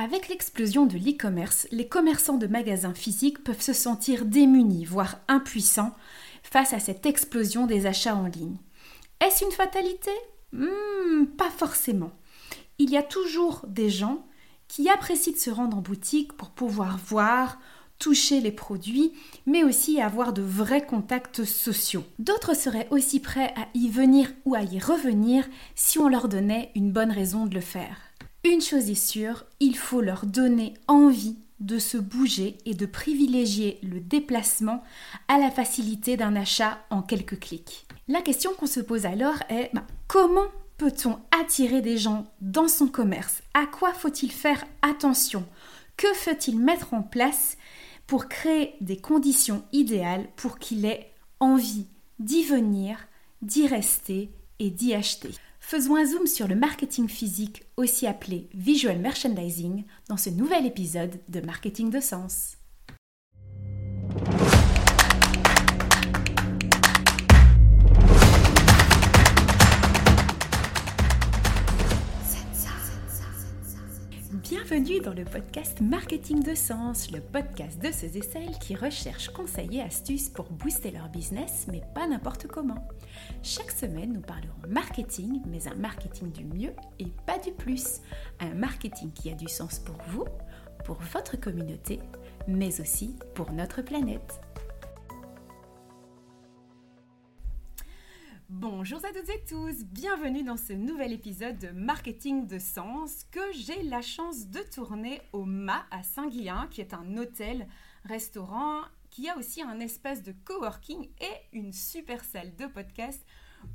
Avec l'explosion de l'e-commerce, les commerçants de magasins physiques peuvent se sentir démunis, voire impuissants, face à cette explosion des achats en ligne. Est-ce une fatalité? Hmm, Pas forcément. Il y a toujours des gens qui apprécient de se rendre en boutique pour pouvoir voir, toucher les produits, mais aussi avoir de vrais contacts sociaux. D'autres seraient aussi prêts à y venir ou à y revenir si on leur donnait une bonne raison de le faire. Une chose est sûre, il faut leur donner envie de se bouger et de privilégier le déplacement à la facilité d'un achat en quelques clics. La question qu'on se pose alors est bah, comment peut-on attirer des gens dans son commerce? À quoi faut-il faire attention? Que faut-il mettre en place pour créer des conditions idéales pour qu'il ait envie d'y venir, d'y rester et d'y acheter? Faisons un zoom sur le marketing physique, aussi appelé visual merchandising, dans ce nouvel épisode de Marketing de sens. Bienvenue dans le podcast Marketing de Sens, le podcast de ceux et celles qui recherchent conseils et astuces pour booster leur business, mais pas n'importe comment. Chaque semaine, nous parlerons marketing, mais un marketing du mieux et pas du plus. Un marketing qui a du sens pour vous, pour votre communauté, mais aussi pour notre planète. Bonjour à toutes et tous, bienvenue dans ce nouvel épisode de Marketing de Sens que j'ai la chance de tourner au MA à Saint-Guillain, qui est un hôtel-restaurant qui a aussi un espace de coworking et une super salle de podcast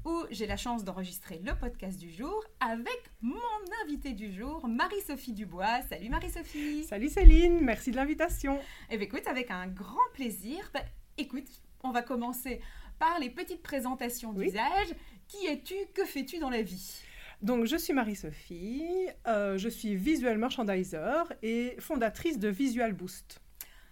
où j'ai la chance d'enregistrer le podcast du jour avec mon invité du jour, Marie-Sophie Dubois. Salut Marie-Sophie. Salut Céline, merci de l'invitation. Eh bien écoute, avec un grand plaisir. Bah, écoute, on va commencer par les petites présentations d'usage. Qui es-tu? Que fais-tu dans la vie? Donc, je suis Marie-Sophie, euh, je suis visual merchandiser et fondatrice de Visual Boost.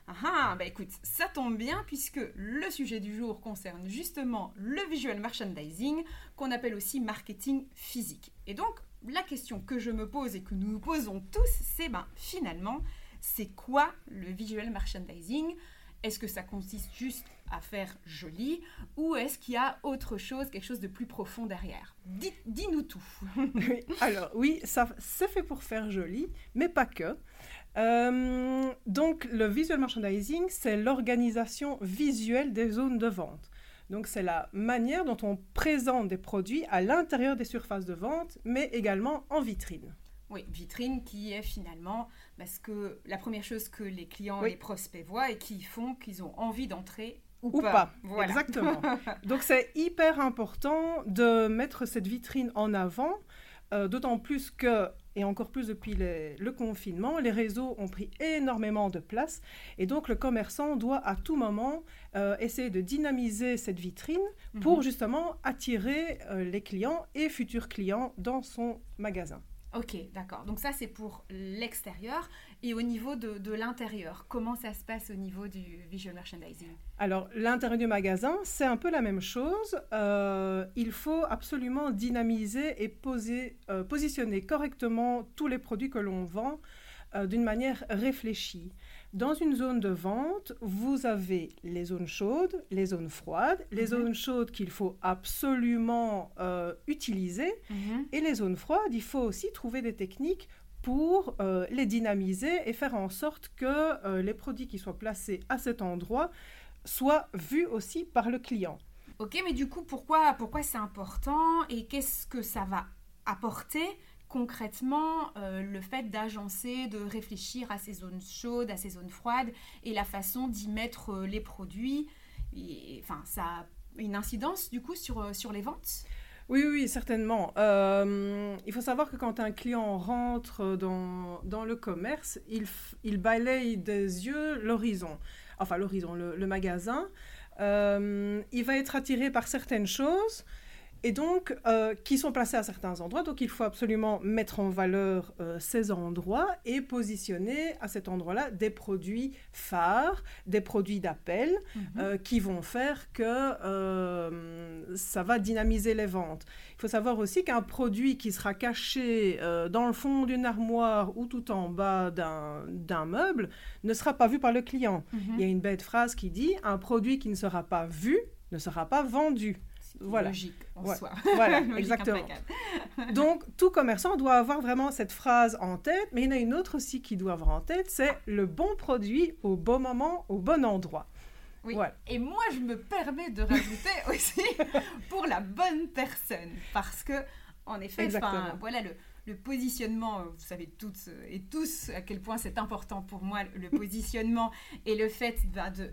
Ah, ah bah écoute, ça tombe bien puisque le sujet du jour concerne justement le visual merchandising, qu'on appelle aussi marketing physique. Et donc, la question que je me pose et que nous nous posons tous, c'est ben finalement, c'est quoi le visual merchandising? Est-ce que ça consiste juste à faire joli ou est-ce qu'il y a autre chose, quelque chose de plus profond derrière? Dis-nous tout. alors oui, ça c'est fait pour faire joli, mais pas que. Euh, donc le visual merchandising, c'est l'organisation visuelle des zones de vente. Donc c'est la manière dont on présente des produits à l'intérieur des surfaces de vente, mais également en vitrine. Oui, vitrine qui est finalement parce que la première chose que les clients et les prospects voient et qui font qu'ils ont envie d'entrer ou, pas. Exactement. Donc c'est hyper important de mettre cette vitrine en avant, euh, d'autant plus que, et encore plus depuis le confinement, les réseaux ont pris énormément de place. Et donc le commerçant doit à tout moment euh, essayer de dynamiser cette vitrine pour mhm. justement attirer euh, les clients et futurs clients dans son magasin. Ok, d'accord. Donc ça, c'est pour l'extérieur. Et au niveau de, l'intérieur, comment ça se passe au niveau du visual merchandising? Alors, l'intérieur du magasin, c'est un peu la même chose. Euh, il faut absolument dynamiser et poser, euh, positionner correctement tous les produits que l'on vend euh, d'une manière réfléchie. Dans une zone de vente, vous avez les zones chaudes, les zones froides, les mhm. zones chaudes qu'il faut absolument utiliser, mhm. et les zones froides, il faut aussi trouver des techniques pour euh, les dynamiser et faire en sorte que euh, les produits qui soient placés à cet endroit soient vus aussi par le client. Ok, mais du coup, pourquoi, pourquoi c'est important et qu'est-ce que ça va apporter concrètement euh, le fait d'agencer, de réfléchir à ces zones chaudes, à ces zones froides et la façon d'y mettre les produits? Enfin, ça a une incidence du coup sur, sur les ventes? Oui, oui, certainement. il faut savoir que quand un client rentre dans, le commerce, il, il balaye des yeux l'horizon, enfin l'horizon, le, le, magasin. il va être attiré par certaines choses et donc euh, qui sont placés à certains endroits. Donc il faut absolument mettre en valeur euh, ces endroits et positionner à cet endroit-là des produits phares, des produits d'appel mhm. euh, qui vont faire que ça va dynamiser les ventes. Il faut savoir aussi qu'un produit qui sera caché dans le fond d'une armoire ou tout en bas d'un meuble ne sera pas vu par le client. Mhm. Il y a une bête phrase qui dit un produit qui ne sera pas vu ne sera pas vendu voilà. logique en soi. Voilà, exactement. Donc, tout commerçant doit avoir vraiment cette phrase en tête, mais il y en a une autre aussi qui doit avoir en tête, c'est le bon produit au bon moment, au bon endroit. Oui. Et moi, je me permets de rajouter aussi pour la bonne personne, parce que, en effet, voilà le, le positionnement, vous savez toutes et tous à quel point c'est important pour moi le positionnement et le fait bah, de,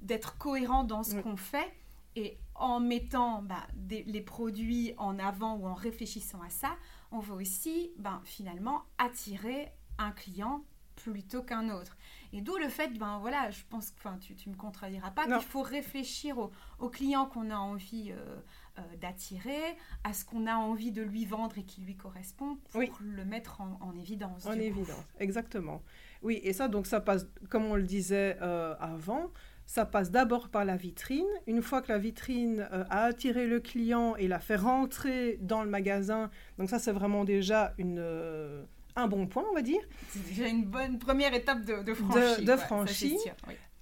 d'être cohérent dans ce qu'on fait. Et en mettant bah, les produits en avant ou en réfléchissant à ça, on va aussi ben, finalement attirer un client plutôt qu'un autre. Et d'où le fait, ben voilà, je pense que tu, tu me contrediras pas, qu'il faut réfléchir au, au client qu'on a envie euh, euh, d'attirer, à ce qu'on a envie de lui vendre et qui lui correspond pour le mettre en, évidence. En évidence, exactement. Oui, et ça, donc ça passe, comme on le disait euh, avant, ça passe d'abord par la vitrine. Une fois que la vitrine euh, a attiré le client et l'a fait rentrer dans le magasin, donc ça c'est vraiment déjà une, euh, un bon point, on va dire. C'est déjà une bonne première étape de, de franchie. De, franchie.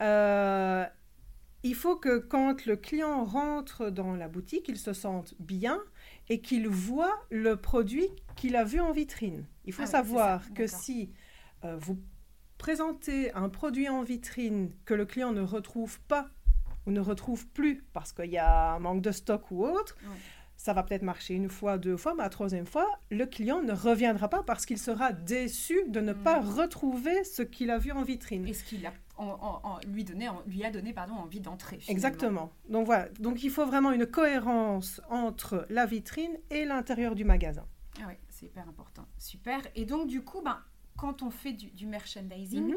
Euh, il faut que quand le client rentre dans la boutique, il se sente bien et qu'il voit le produit qu'il a vu en vitrine. Il faut ah savoir que si vous présenter un produit en vitrine que le client ne retrouve pas ou ne retrouve plus parce qu'il y a un manque de stock ou autre, ça va peut-être marcher une fois, deux fois, mais la troisième fois, le client ne reviendra pas parce qu'il sera déçu de ne pas mm. retrouver ce qu'il a vu en vitrine. Et ce qu'il a lui, donné, lui a donné pardon, envie d'entrer. Exactement. Donc voilà, donc il faut vraiment une cohérence entre la vitrine et l'intérieur du magasin. Ah oui, c'est hyper important. Super. Et donc du coup, ben, quand on fait du, merchandising, mhm.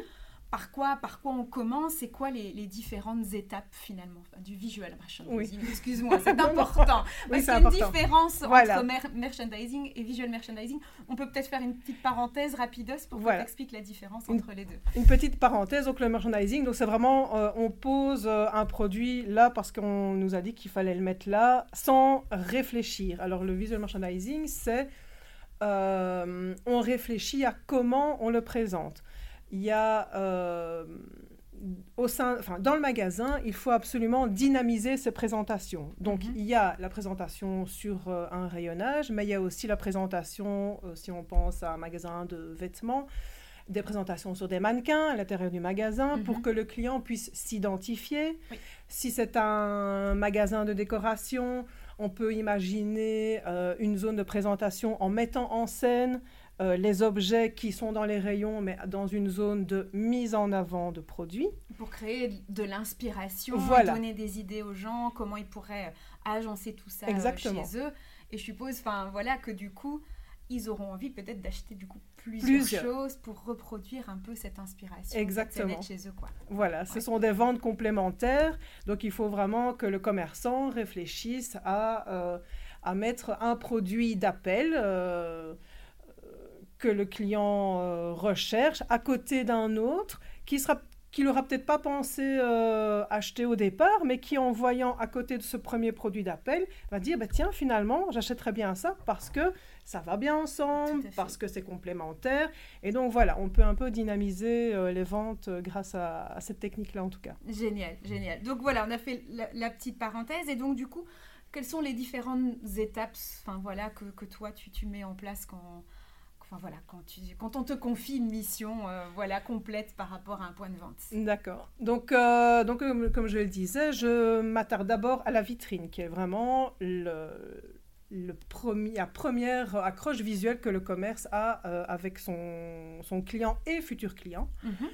par, quoi, par quoi on commence C'est quoi les, différentes étapes finalement du visual merchandising Excuse-moi, c'est important. parce qu'il y a une différence entre merchandising et visual merchandising. On peut peut-être faire une petite parenthèse rapidos pour voilà. que la différence entre les deux. Une petite parenthèse, donc le merchandising, donc c'est vraiment, euh, on pose euh, un produit là parce qu'on nous a dit qu'il fallait le mettre là sans réfléchir. Alors le visual merchandising, c'est euh, on réfléchit à comment on le présente. Il y a euh, au sein, enfin, dans le magasin, il faut absolument dynamiser ces présentations. Donc, mhm. il y a la présentation sur euh, un rayonnage, mais il y a aussi la présentation, si on pense à un magasin de vêtements, des présentations sur des mannequins à l'intérieur du magasin pour mhm. que le client puisse s'identifier. Si c'est un magasin de décoration, on peut imaginer euh, une zone de présentation en mettant en scène euh, les objets qui sont dans les rayons, mais dans une zone de mise en avant de produits. Pour créer de l'inspiration, donner des idées aux gens, comment ils pourraient agencer tout ça euh, chez eux. Et je suppose, enfin voilà, que du coup, ils auront envie peut-être d'acheter du coup plusieurs, choses pour reproduire un peu cette inspiration. Exactement. chez eux, quoi. Voilà, ce sont des ventes complémentaires. Donc, il faut vraiment que le commerçant réfléchisse à, euh, à mettre un produit d'appel euh, que le client euh, recherche à côté d'un autre qui sera qu'il n'aura peut-être pas pensé acheter au départ, mais qui, en voyant à côté de ce premier produit d'appel, va dire, bah, tiens, finalement, j'achèterais bien ça parce que ça va bien ensemble parce que c'est complémentaire. Et donc voilà, on peut un peu dynamiser euh, les ventes euh, grâce à, cette technique-là en tout cas. Génial, génial. Donc voilà, on a fait la, petite parenthèse. Et donc du coup, quelles sont les différentes étapes enfin, voilà, que, que toi tu, tu, mets en place quand, enfin, voilà, quand, tu, quand on te confie une mission euh, voilà, complète par rapport à un point de vente? D'accord. Donc, donc comme je le disais, je m'attarde d'abord à la vitrine qui est vraiment le le premier, la première accroche visuelle que le commerce a euh, avec son, son, client et futur client. Mhm.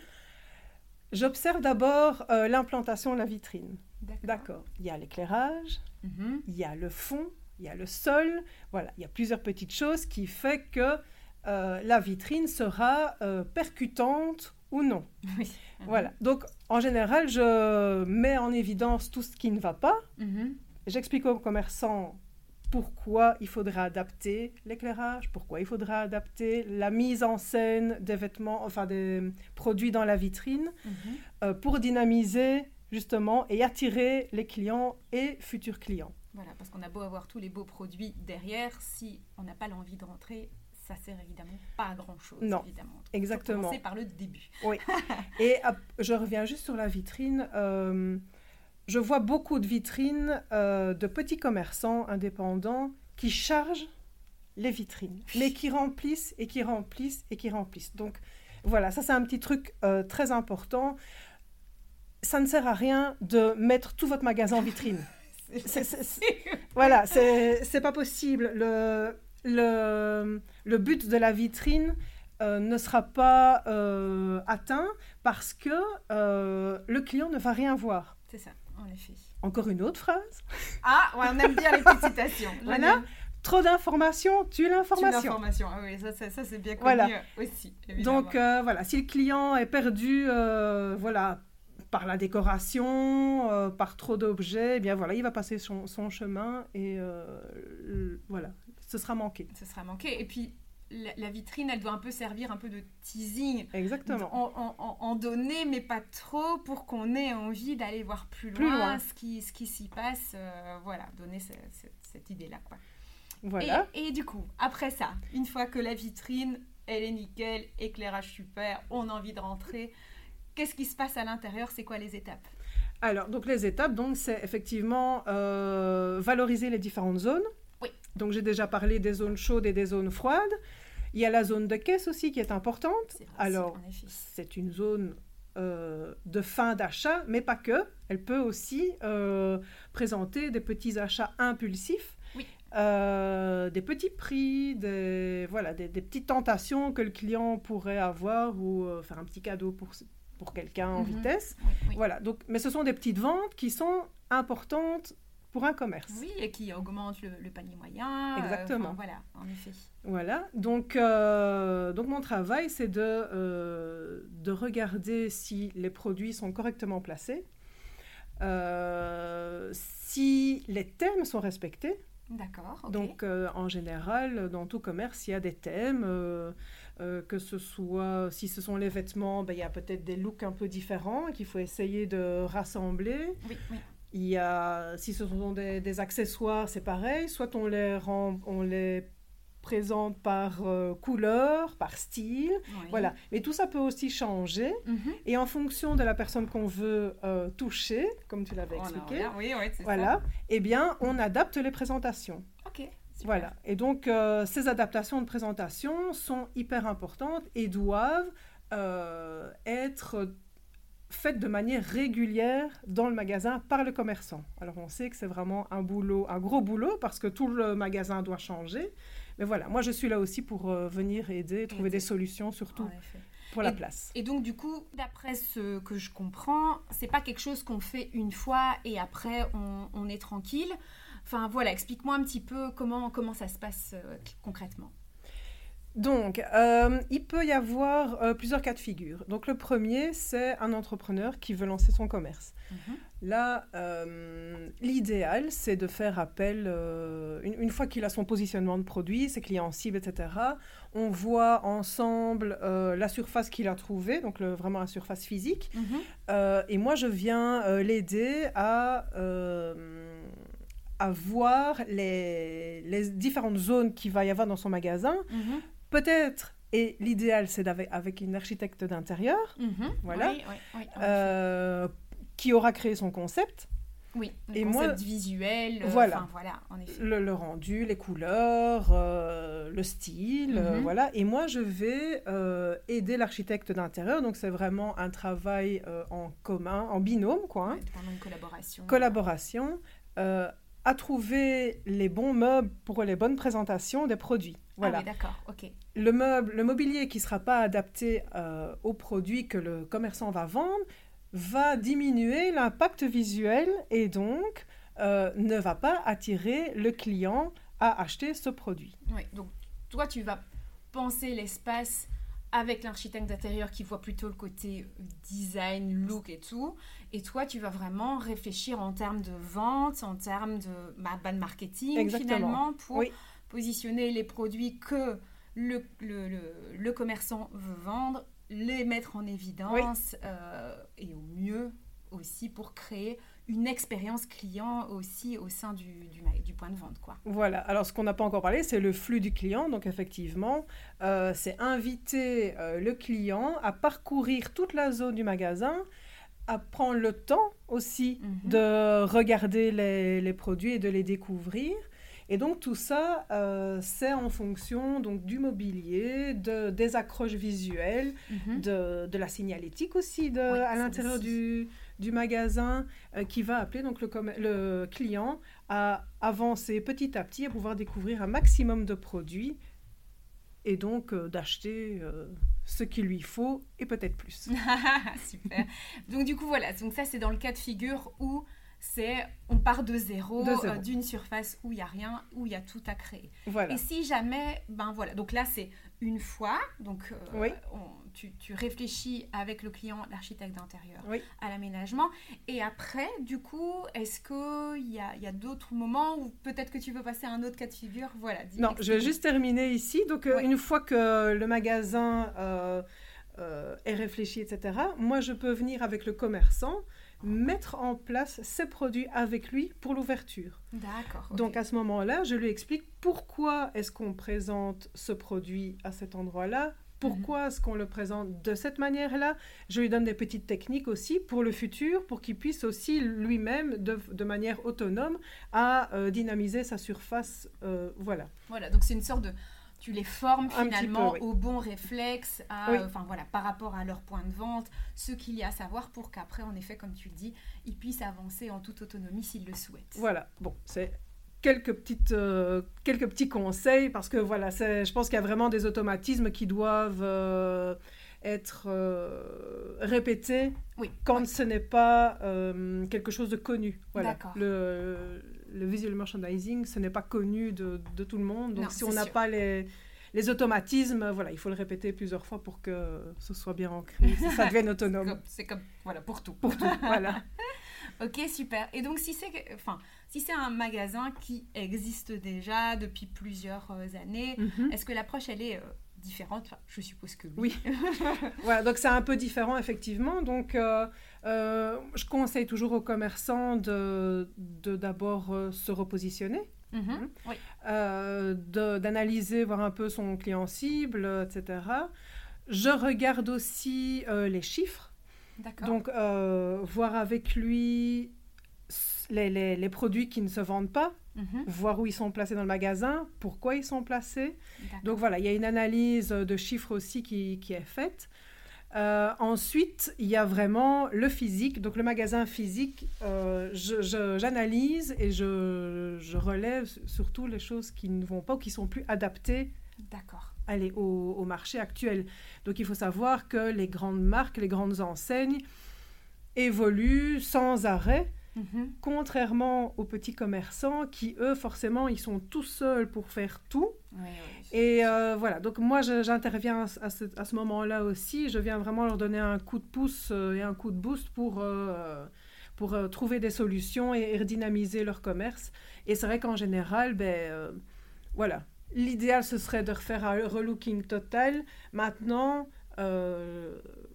J'observe d'abord euh, l'implantation de la vitrine. D'accord. Il y a l'éclairage, mhm. il y a le fond, il y a le sol. Voilà, il y a plusieurs petites choses qui font que euh, la vitrine sera percutante ou non. Oui. Voilà. Donc, en général, je mets en évidence tout ce qui ne va pas. Mhm. J'explique aux commerçants pourquoi il faudra adapter l'éclairage, pourquoi il faudra adapter la mise en scène des vêtements, enfin des produits dans la vitrine, mhm. euh, pour dynamiser justement et attirer les clients et futurs clients. Voilà, parce qu'on a beau avoir tous les beaux produits derrière, si on n'a pas l'envie de rentrer, ça sert évidemment pas à grand chose. Non, évidemment. exactement. C'est par le début. Oui. et je reviens juste sur la vitrine. Euh, je vois beaucoup de vitrines euh, de petits commerçants indépendants qui chargent les vitrines, mais qui remplissent et qui remplissent et qui remplissent. Donc voilà, ça c'est un petit truc euh, très important. Ça ne sert à rien de mettre tout votre magasin en vitrine. voilà, c'est pas possible. Le, le, le, but de la vitrine euh, ne sera pas atteint parce que le client ne va rien voir. C'est ça en effet. Encore une autre phrase. Ah, on aime bien les petites citations. voilà. Trop d'informations, tue l'information. Tue l'information, ah oui, ça, ça, c'est bien connu voilà. aussi. Donc euh, voilà, si le client est perdu, euh, voilà, par la décoration, euh, par trop d'objets, eh bien voilà, il va passer son, son chemin et voilà, ce sera manqué. Ce sera manqué. Et puis la, vitrine, elle doit un peu servir un peu de teasing. Exactement. En, en, donner, mais pas trop, pour qu'on ait envie d'aller voir plus, loin, ce qui, ce qui s'y passe. Euh, voilà, donner cette idée-là. Voilà. Et, du coup, après ça, une fois que la vitrine, elle est nickel, éclairage super, on a envie de rentrer, qu'est-ce qui se passe à l'intérieur? C'est quoi les étapes? Alors, donc les étapes, donc c'est effectivement euh, valoriser les différentes zones. Oui. Donc j'ai déjà parlé des zones chaudes et des zones froides. Il y a la zone de caisse aussi qui est importante. Alors, c'est une zone euh, de fin d'achat, mais pas que. Elle peut aussi euh, présenter des petits achats impulsifs. Euh, des petits prix, des, voilà, des, petites tentations que le client pourrait avoir ou faire un petit cadeau pour, pour quelqu'un en mhm. vitesse. Voilà, donc, mais ce sont des petites ventes qui sont importantes pour un commerce. Oui, et qui augmente le, panier moyen. Euh, Exactement. voilà, en effet. Voilà, donc, euh, donc mon travail, c'est de, euh, de regarder si les produits sont correctement placés, si les thèmes sont respectés. D'accord. Donc, en général, dans tout commerce, il y a des thèmes. que ce soit, si ce sont les vêtements, ben, il y a peut-être des looks un peu différents qu'il faut essayer de rassembler. Oui, oui. Il y a, si ce sont des, accessoires, c'est pareil. Soit on les, rend, on les présente par euh, couleur, par style. Voilà. Mais tout ça peut aussi changer. Mhm. Et en fonction de la personne qu'on veut euh, toucher, comme tu l'avais expliqué, voilà, eh bien, on adapte les présentations. Ok. Voilà. Et donc, euh, ces adaptations de présentation sont hyper importantes et doivent être faite de manière régulière dans le magasin par le commerçant. Alors on sait que c'est vraiment un boulot, un gros boulot parce que tout le magasin doit changer. Mais voilà, moi je suis là aussi pour euh, venir aider, trouver des solutions surtout pour la place. Et donc du coup, d'après ce que je comprends, c'est pas quelque chose qu'on fait une fois et après on, est tranquille. Enfin voilà, explique-moi un petit peu comment, comment ça se passe euh, concrètement. Donc, euh, il peut y avoir euh, plusieurs cas de figure. Donc, le premier, c'est un entrepreneur qui veut lancer son commerce. Mhm. Là, euh, l'idéal, c'est de faire appel, une, fois qu'il a son positionnement de produit, ses clients cibles, etc., on voit ensemble la surface qu'il a trouvée, donc vraiment la surface physique. Mhm. et moi, je viens l'aider à à voir les, les, différentes zones qu'il va y avoir dans son magasin, mhm. Peut-être, et l'idéal, c'est avec une architecte d'intérieur, mhm. voilà, euh, qui aura créé son concept. Oui, le et concept visuel, euh, voilà, voilà en effet. Le, rendu, les couleurs, euh, le style, mhm. voilà. Et moi, je vais aider l'architecte d'intérieur. Donc, c'est vraiment un travail en commun, en binôme, quoi. Hein. collaboration. Collaboration à trouver les bons meubles pour les bonnes présentations des produits. Voilà. Ah d'accord, ok. Le meuble, le mobilier qui ne sera pas adapté euh, aux produits que le commerçant va vendre va diminuer l'impact visuel et donc euh, ne va pas attirer le client à acheter ce produit. Oui, donc toi tu vas penser l'espace avec l'architecte d'intérieur qui voit plutôt le côté design, look et tout. Et toi, tu vas vraiment réfléchir en termes de vente, en termes de bah, marketing finalement pour positionner les produits que le, le, le, commerçant veut vendre, les mettre en évidence euh, et au mieux aussi pour créer une expérience client aussi au sein du, du, point de vente. Quoi. Voilà, alors ce qu'on n'a pas encore parlé, c'est le flux du client. Donc effectivement, euh, c'est inviter euh, le client à parcourir toute la zone du magasin, à prendre le temps aussi mhm. de regarder les, les, produits et de les découvrir. Et donc tout ça, euh, c'est en fonction donc, du mobilier, de, des accroches visuelles, mhm. de, de, la signalétique aussi de, à l'intérieur du, du magasin euh, qui va appeler donc le, le, client à avancer petit à petit, à pouvoir découvrir un maximum de produits et donc euh, d'acheter euh, ce qu'il lui faut et peut-être plus. Super. donc du coup voilà, donc ça c'est dans le cas de figure où c'est on part de zéro, d'une surface où il y a rien, où il y a tout à créer. Et si jamais, ben voilà, donc là c'est une fois, donc on, tu, réfléchis avec le client, l'architecte d'intérieur, à l'aménagement. Et après, du coup, est-ce qu'il y a, y a d'autres moments où peut-être que tu veux passer à un autre cas de figure? Voilà. Non, je vais juste terminer ici. Donc, euh, une fois que le magasin euh, euh, est réfléchi, etc., moi, je peux venir avec le commerçant mettre en place ses produits avec lui pour l'ouverture. D'accord. Donc à ce moment-là, je lui explique pourquoi est-ce qu'on présente ce produit à cet endroit-là, pourquoi est-ce qu'on le présente de cette manière-là Je lui donne des petites techniques aussi pour le futur, pour qu'il puisse aussi lui-même, de, manière autonome, à euh, dynamiser sa surface. Euh, voilà. Voilà, donc c'est une sorte de tu les formes finalement au bon réflexe, enfin voilà, par rapport à leur point de vente, ce qu'il y a à savoir pour qu'après, en effet, comme tu le dis, ils puissent avancer en toute autonomie s'ils le souhaitent. Voilà, bon, c'est quelques, petites, euh, quelques petits conseils parce que voilà, je pense qu'il y a vraiment des automatismes qui doivent euh, être euh, répétés oui. quand ce n'est pas quelque chose de connu. Voilà. Le, le, visual merchandising, ce n'est pas connu de, de, tout le monde. Donc si on n'a pas les, les automatismes, voilà, il faut le répéter plusieurs fois pour que ce soit bien ancré, ça devienne autonome. C'est comme, voilà, pour tout. Pour tout, voilà. ok, super. Et donc, si c'est enfin, si c'est un magasin qui existe déjà depuis plusieurs euh, années, mhm. est-ce que l'approche, elle est euh, différente Je suppose que oui. Oui. voilà, donc c'est un peu différent, effectivement. Donc, euh, je conseille toujours aux commerçants de d'abord se repositionner. Mhm. Hein. d'analyser, voir un peu son client cible, etc. Je regarde aussi les chiffres donc, euh, voir avec lui les, les, produits qui ne se vendent pas, mhm. voir où ils sont placés dans le magasin, pourquoi ils sont placés. Donc voilà, il y a une analyse de chiffres aussi qui, qui est faite. Euh, ensuite, il y a vraiment le physique. Donc le magasin physique, euh, j'analyse et je, je, relève surtout les choses qui ne vont pas ou qui sont plus adaptées D'accord. Allez, au, au, marché actuel. Donc il faut savoir que les grandes marques, les grandes enseignes évoluent sans arrêt, mhm. contrairement aux petits commerçants qui, eux, forcément, ils sont tout seuls pour faire tout. et euh, voilà, donc moi, j'interviens à ce, à ce moment-là aussi. Je viens vraiment leur donner un coup de pouce euh, et un coup de boost pour... Euh, pour trouver des solutions et, redynamiser leur commerce. Et c'est vrai qu'en général, ben, voilà, L'idéal, ce serait de refaire un relooking total. Maintenant,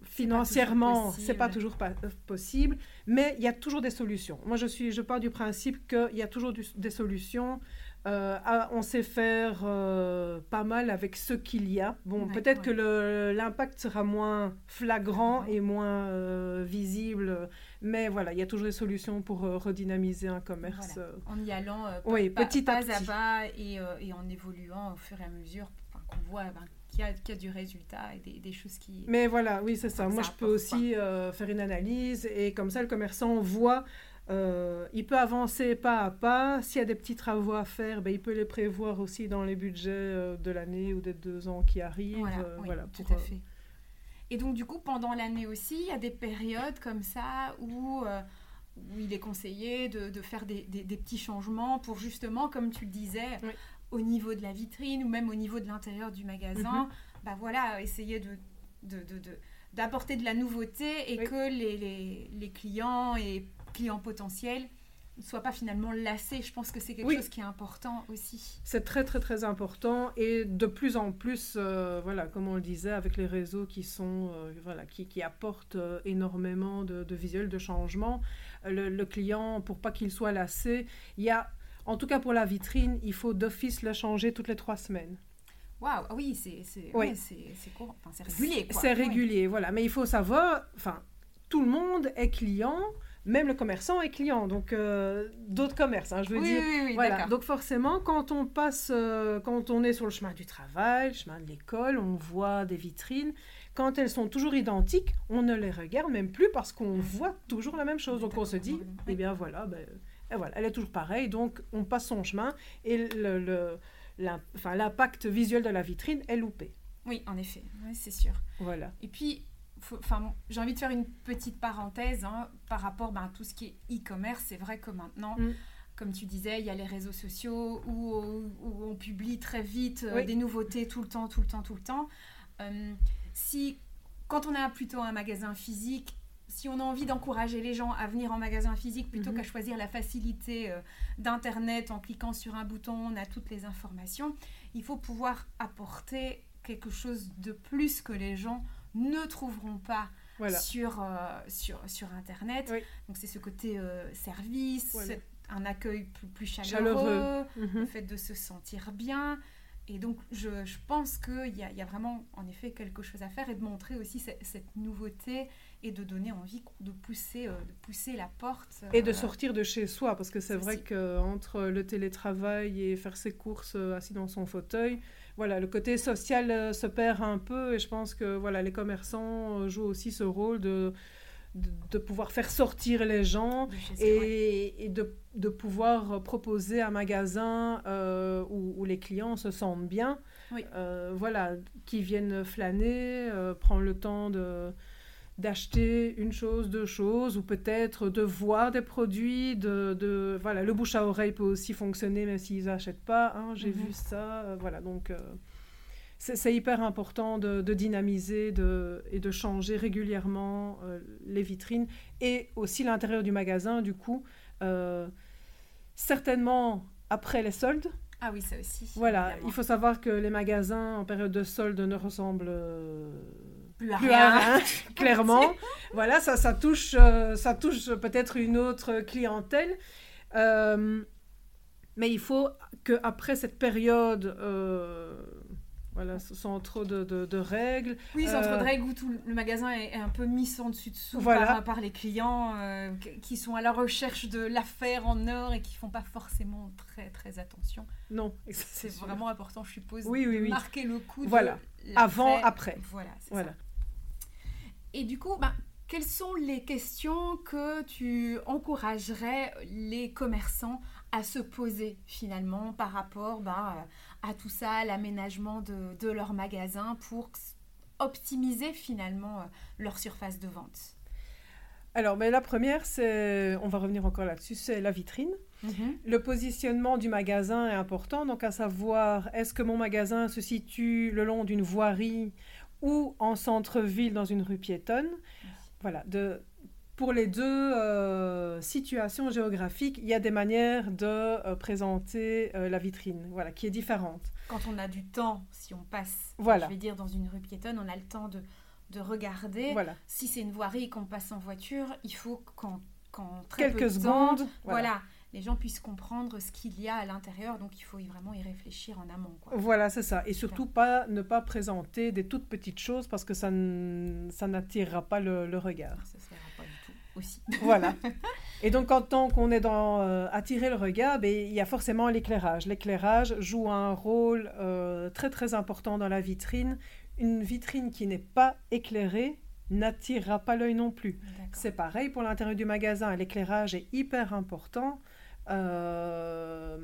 financièrement, c'est pas toujours pas possible, mais il y a toujours des solutions. Moi, je suis, je pars du principe qu'il y a toujours des solutions. Euh, on sait faire euh, pas mal avec ce qu'il y a. Bon, peut-être que l'impact sera moins flagrant et moins euh, visible, mais voilà, il y a toujours des solutions pour redynamiser un commerce. En y allant oui, petit à, petit. pas et, en évoluant au fur et à mesure qu'on voit ben, qu'il y, a du résultat et des, choses qui... Mais voilà, oui, c'est ça. Moi, je peux aussi faire une analyse et comme ça, le commerçant voit euh, il peut avancer pas à pas. S'il y a des petits travaux à faire, ben, il peut les prévoir aussi dans les budgets euh, de l'année ou des deux ans qui arrivent. Voilà, euh, tout à fait. Et donc, du coup, pendant l'année aussi, il y a des périodes comme ça où, où il est conseillé de, de faire des, des, petits changements pour justement, comme tu le disais, au niveau de la vitrine ou même au niveau de l'intérieur du magasin, mhm. bah voilà, essayer de d'apporter de, la nouveauté et que les, les, clients et clients potentiels ne soient pas finalement lassés. Je pense que c'est quelque chose qui est important aussi. C'est très très très important et de plus en plus, euh, voilà, comme on le disait, avec les réseaux qui sont, euh, voilà, qui, qui apportent euh, énormément de, de visuels, de changements, le, le, client, pour pas qu'il soit lassé, il y a, en tout cas pour la vitrine, il faut d'office le changer toutes les trois semaines. Waouh, ah oui, c'est oui. c'est régulier. C'est régulier, voilà. Mais il faut savoir, enfin, tout le monde est client, même le commerçant est client, donc euh, d'autres commerces, hein, je veux dire. Oui, oui, voilà. Donc forcément, quand on passe, euh, quand on est sur le chemin du travail, le chemin de l'école, on voit des vitrines. Quand elles sont toujours identiques, on ne les regarde même plus parce qu'on voit toujours la même chose. Donc on se dit, eh bien voilà, ben, et voilà, elle est toujours pareille, donc on passe son chemin et le, le l'impact visuel de la vitrine est loupé. Oui, en effet, c'est sûr. Voilà. Et puis, enfin, j'ai envie de faire une petite parenthèse hein, par rapport ben, à tout ce qui est e-commerce. C'est vrai que maintenant, mm. comme tu disais, il y a les réseaux sociaux où, on publie très vite euh, des nouveautés tout le temps, tout le temps, tout le temps. Euh, si, quand on a plutôt un magasin physique, si on a envie d'encourager les gens à venir en magasin physique plutôt mhm. qu'à choisir la facilité euh, d'Internet en cliquant sur un bouton, on a toutes les informations, il faut pouvoir apporter quelque chose de plus que les gens ne trouveront pas sur, euh, sur, sur Internet. Donc c'est ce côté euh, service, un accueil plus, chaleureux, le mhm. fait de se sentir bien. Et donc, je, je pense qu'il y, y, a vraiment, en effet, quelque chose à faire et de montrer aussi cette, cette nouveauté et de donner envie de pousser, euh, de pousser la porte. et de sortir de chez soi, parce que c'est vrai qu'entre le télétravail et faire ses courses assis dans son fauteuil, voilà, le côté social euh, se perd un peu et je pense que voilà, les commerçants euh, jouent aussi ce rôle de, de, pouvoir faire sortir les gens et, et de, de, pouvoir proposer un magasin euh, où, les clients se sentent bien, voilà, qui viennent flâner, prendre le temps de d'acheter une chose, deux choses, ou peut-être de voir des produits, de, de, voilà, le bouche à oreille peut aussi fonctionner même s'ils n'achètent pas, hein, j'ai mhm. vu ça, euh, voilà, donc euh, c'est hyper important de, de, dynamiser de, et de changer régulièrement euh, les vitrines et aussi l'intérieur du magasin, du coup, certainement après les soldes, ah oui, ça aussi. Voilà, il faut savoir que les magasins en période de solde ne ressemblent plus à rien, clairement. voilà, ça, ça touche, euh, ça touche peut-être une autre clientèle. Euh, mais il faut qu'après cette période, euh, voilà, sans trop de, de, règles. Oui, sans trop de règles où tout le magasin est, un peu mis en dessus dessous par, par, les clients qui sont à la recherche de l'affaire en or et qui font pas forcément très très attention. Non, c'est vraiment important, je suppose, oui, oui, oui. marquer le coup. Voilà, avant, après. Voilà, voilà. Ça. Et du coup, ben, quelles sont les questions que tu encouragerais les commerçants à se poser finalement par rapport ben, à tout ça, l'aménagement de, de, leur magasin pour optimiser finalement euh, leur surface de vente? Alors, mais la première, c'est, on va revenir encore là-dessus, c'est la vitrine. Mhm. Le positionnement du magasin est important, donc à savoir, est-ce que mon magasin se situe le long d'une voirie ou en centre-ville dans une rue piétonne. Voilà, de, pour les deux euh, situations géographiques, il y a des manières de euh, présenter euh, la vitrine, voilà, qui est différente. Quand on a du temps, si on passe, voilà. je vais dire dans une rue piétonne, on a le temps de, de regarder. Voilà. Si c'est une voirie et qu'on passe en voiture, il faut qu'en quelques secondes, voilà les gens puissent comprendre ce qu'il y a à l'intérieur. Donc il faut vraiment y réfléchir en amont. Voilà, c'est ça. Et surtout pas, ne pas présenter des toutes petites choses parce que ça, ça n'attirera pas le, regard. Ça ne se verra pas du tout aussi. Voilà. Et donc, quand tant qu'on est dans euh, attirer le regard, ben, il y a forcément l'éclairage. L'éclairage joue un rôle euh, très très important dans la vitrine. Une vitrine qui n'est pas éclairée n'attirera pas l'œil non plus. C'est pareil pour l'intérieur du magasin. L'éclairage est hyper important. Euh,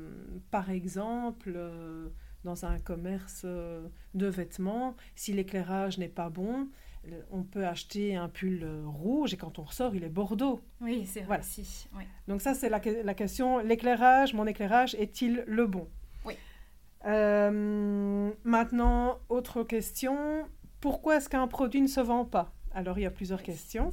par exemple, euh, dans un commerce euh, de vêtements, si l'éclairage n'est pas bon, on peut acheter un pull rouge et quand on ressort, il est bordeaux. Oui, c'est vrai. Donc ça, c'est la, la, question. L'éclairage, mon éclairage, est-il le bon? Oui. maintenant, autre question. pourquoi est-ce qu'un produit ne se vend pas? Alors, il y a plusieurs questions.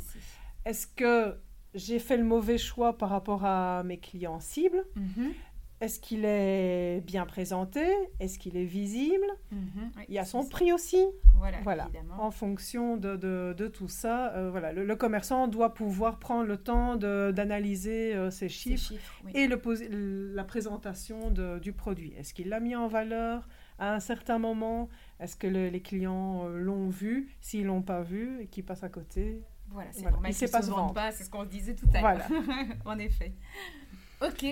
Est-ce que j'ai fait le mauvais choix par rapport à mes clients cibles Mhm. Est-ce qu'il est bien présenté? Est-ce qu'il est visible? Mhm. Oui, Il y a son ça. prix aussi. Voilà, Voilà. évidemment. En fonction de, de- de tout ça, euh, voilà, le, le commerçant doit pouvoir prendre le temps d'analyser euh, ses Ces chiffres oui. et le la présentation de- du produit. Est-ce qu'il l'a mis en valeur à un certain moment? Est-ce que le- les clients euh, l'ont vu? S'ils l'ont pas vu et qu'ils passent à côté? Voilà, c'est Voilà. normal Il sait qu'ils pas se vendent pas, c'est ce qu'on disait tout à l'heure. Voilà. en effet. Ok.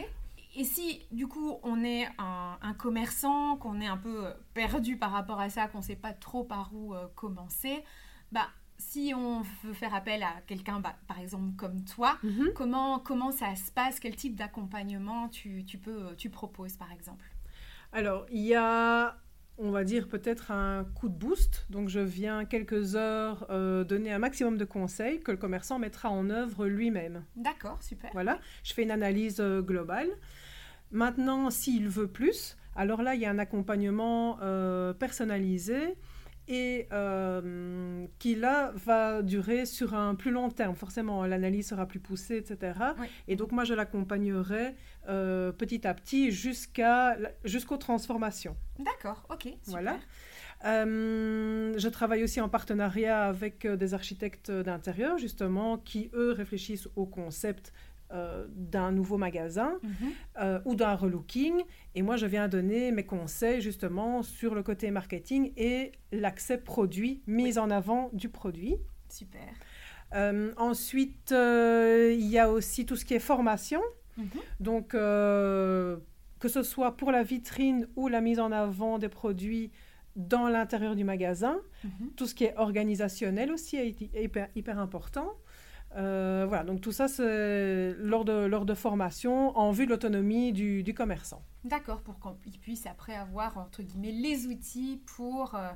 Et si, du coup, on est un, un commerçant, qu'on est un peu euh, perdu par rapport à ça, qu'on ne sait pas trop par où euh, commencer, bah, si on veut faire appel à quelqu'un, bah, par exemple comme toi, comment, comment ça se passe? Quel type d'accompagnement tu, tu, peux, tu proposes, par exemple? Alors, il y a, on va dire, peut-être un coup de boost. Donc, je viens quelques heures euh, donner un maximum de conseils que le commerçant mettra en œuvre lui-même. D'accord, super. Voilà, je fais une analyse euh, globale. Maintenant, s'il veut plus, alors là, il y a un accompagnement euh, personnalisé et euh, qui là va durer sur un plus long terme. Forcément, l'analyse sera plus poussée, etc. Oui. Et donc, moi, je l'accompagnerai euh, petit à petit jusqu'à jusqu'aux transformations. D'accord, ok. Super. Voilà. Euh, je travaille aussi en partenariat avec des architectes d'intérieur, justement, qui, eux, réfléchissent au concept euh, d'un nouveau magasin Mhm. euh, ou d'un relooking. Et moi, je viens donner mes conseils, justement, sur le côté marketing et l'accès produit, mise en avant du produit. Super. Euh, ensuite, il y a aussi tout ce qui est formation. Mhm. Donc, que ce soit pour la vitrine ou la mise en avant des produits dans l'intérieur du magasin, Mhm. tout ce qui est organisationnel aussi est hy- hyper, hyper important. Euh, voilà, donc tout ça, c'est lors de, lors de formation en vue de l'autonomie du, du commerçant. D'accord, pour qu'il puisse après avoir, entre guillemets, les outils pour, euh,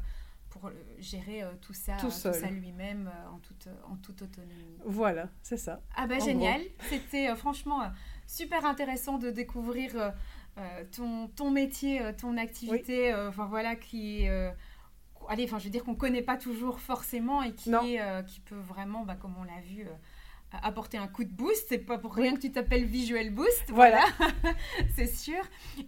pour euh, gérer euh, tout ça, Tout seul. ça lui-même en, toute, en toute autonomie. Voilà, c'est ça. Ah bah En génial, c'était franchement super intéressant de découvrir ton, ton métier, ton activité, enfin voilà, qui... euh, allez, enfin je veux dire qu'on ne connaît pas toujours forcément et qui, Non. est, euh, qui peut vraiment, bah, comme on l'a vu... euh, apporter un coup de boost, c'est pas pour rien que tu t'appelles Visual Boost, Voilà. c'est sûr.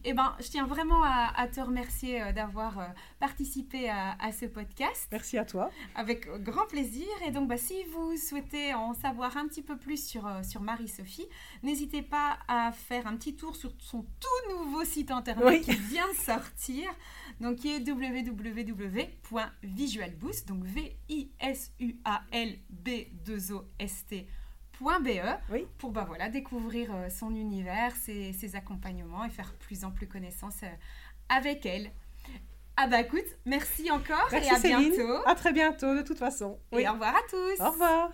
Et ben, je tiens vraiment à, à te remercier euh, d'avoir euh, participé à, à ce podcast Merci à toi. avec grand plaisir. Et donc, bah, si vous souhaitez en savoir un petit peu plus sur, euh, sur Marie-Sophie, n'hésitez pas à faire un petit tour sur son tout nouveau site internet Oui. qui vient de sortir, donc qui est www.visualboost, donc V-I-S-U-A-L-B-2-O-S-T. .be Oui. pour bah voilà découvrir euh, son univers, ses, ses accompagnements et faire plus en plus connaissance euh, avec elle. Ah bah écoute, merci encore Merci et à Céline. bientôt. À très bientôt, de toute façon. Oui. Et au revoir à tous. Au revoir.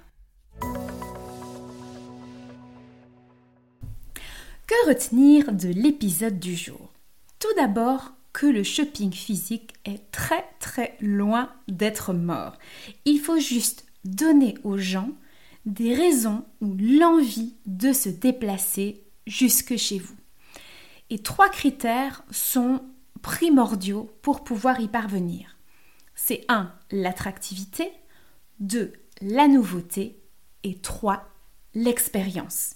Que retenir de l'épisode du jour? Tout d'abord que le shopping physique est très très loin d'être mort. Il faut juste donner aux gens des raisons ou l'envie de se déplacer jusque chez vous. Et trois critères sont primordiaux pour pouvoir y parvenir. C'est 1. L'attractivité, 2. La nouveauté et 3. L'expérience.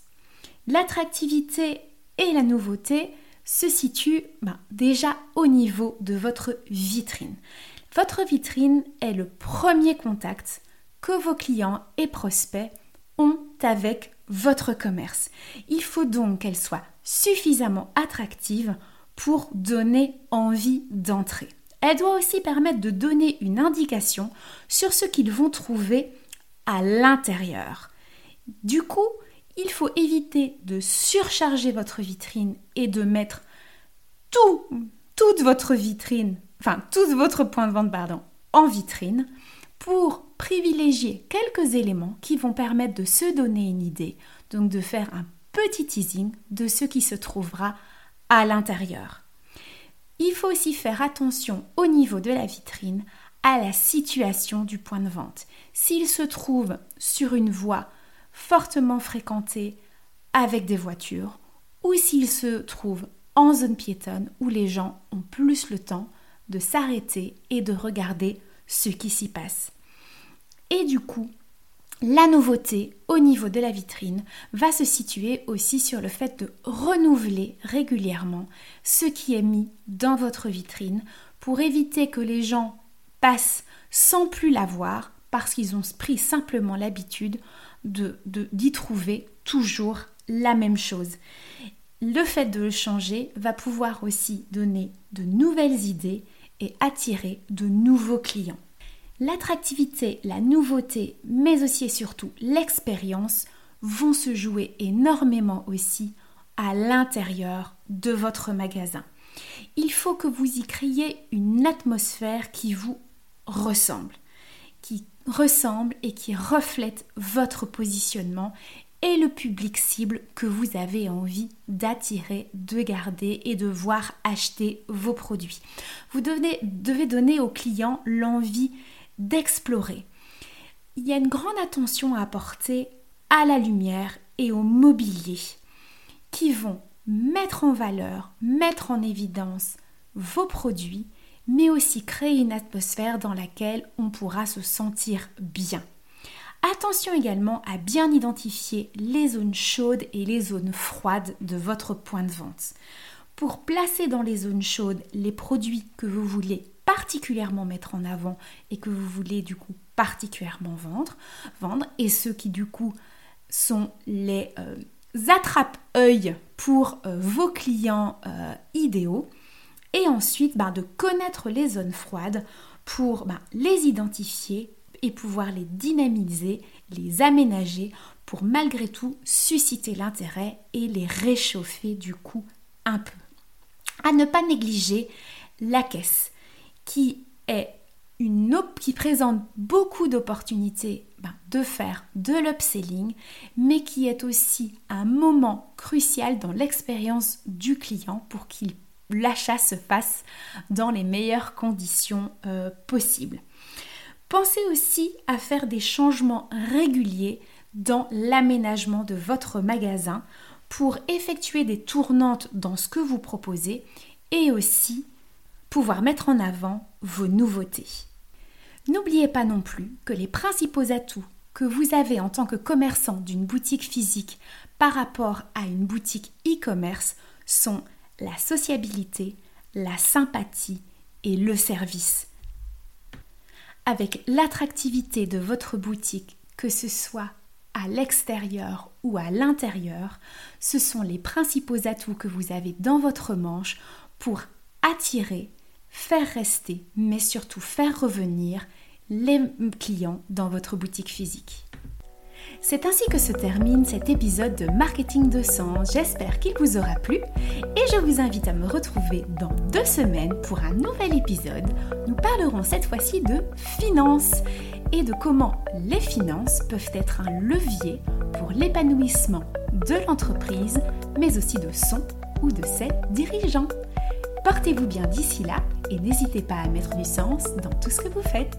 L'attractivité et la nouveauté se situent ben, déjà au niveau de votre vitrine. Votre vitrine est le premier contact que vos clients et prospects ont avec votre commerce. Il faut donc qu'elle soit suffisamment attractive pour donner envie d'entrer. Elle doit aussi permettre de donner une indication sur ce qu'ils vont trouver à l'intérieur. Du coup, il faut éviter de surcharger votre vitrine et de mettre tout, toute votre vitrine, enfin tout votre point de vente, pardon, en vitrine pour privilégier quelques éléments qui vont permettre de se donner une idée, donc de faire un petit teasing de ce qui se trouvera à l'intérieur. Il faut aussi faire attention au niveau de la vitrine à la situation du point de vente. S'il se trouve sur une voie fortement fréquentée avec des voitures ou s'il se trouve en zone piétonne où les gens ont plus le temps de s'arrêter et de regarder ce qui s'y passe. Et du coup, la nouveauté au niveau de la vitrine va se situer aussi sur le fait de renouveler régulièrement ce qui est mis dans votre vitrine pour éviter que les gens passent sans plus la voir parce qu'ils ont pris simplement l'habitude de, d'y trouver toujours la même chose. Le fait de le changer va pouvoir aussi donner de nouvelles idées et attirer de nouveaux clients. L'attractivité, la nouveauté, mais aussi et surtout l'expérience vont se jouer énormément aussi à l'intérieur de votre magasin. Il faut que vous y créiez une atmosphère qui vous ressemble, qui ressemble et qui reflète votre positionnement et le public cible que vous avez envie d'attirer, de garder et de voir acheter vos produits. Vous devez, devez donner aux clients l'envie d'explorer. Il y a une grande attention à apporter à la lumière et au mobilier qui vont mettre en valeur, mettre en évidence vos produits, mais aussi créer une atmosphère dans laquelle on pourra se sentir bien. Attention également à bien identifier les zones chaudes et les zones froides de votre point de vente. Pour placer dans les zones chaudes les produits que vous voulez particulièrement mettre en avant et que vous voulez du coup particulièrement vendre, vendre et ceux qui du coup sont les euh, attrape-œil pour euh, vos clients euh, idéaux et ensuite ben, de connaître les zones froides pour ben, les identifier et pouvoir les dynamiser, les aménager pour malgré tout susciter l'intérêt et les réchauffer du coup un peu. À ne pas négliger la caisse qui est une qui présente beaucoup d'opportunités ben, de faire de l'upselling, mais qui est aussi un moment crucial dans l'expérience du client pour qu'il l'achat se fasse dans les meilleures conditions euh, possibles. Pensez aussi à faire des changements réguliers dans l'aménagement de votre magasin pour effectuer des tournantes dans ce que vous proposez et aussi pouvoir mettre en avant vos nouveautés. N'oubliez pas non plus que les principaux atouts que vous avez en tant que commerçant d'une boutique physique par rapport à une boutique e-commerce sont la sociabilité, la sympathie et le service. Avec l'attractivité de votre boutique, que ce soit à l'extérieur ou à l'intérieur, ce sont les principaux atouts que vous avez dans votre manche pour attirer faire rester, mais surtout faire revenir les clients dans votre boutique physique. C'est ainsi que se termine cet épisode de Marketing de Sens. J'espère qu'il vous aura plu et je vous invite à me retrouver dans deux semaines pour un nouvel épisode. Nous parlerons cette fois-ci de finances et de comment les finances peuvent être un levier pour l'épanouissement de l'entreprise, mais aussi de son ou de ses dirigeants. Portez-vous bien d'ici là et n'hésitez pas à mettre du sens dans tout ce que vous faites.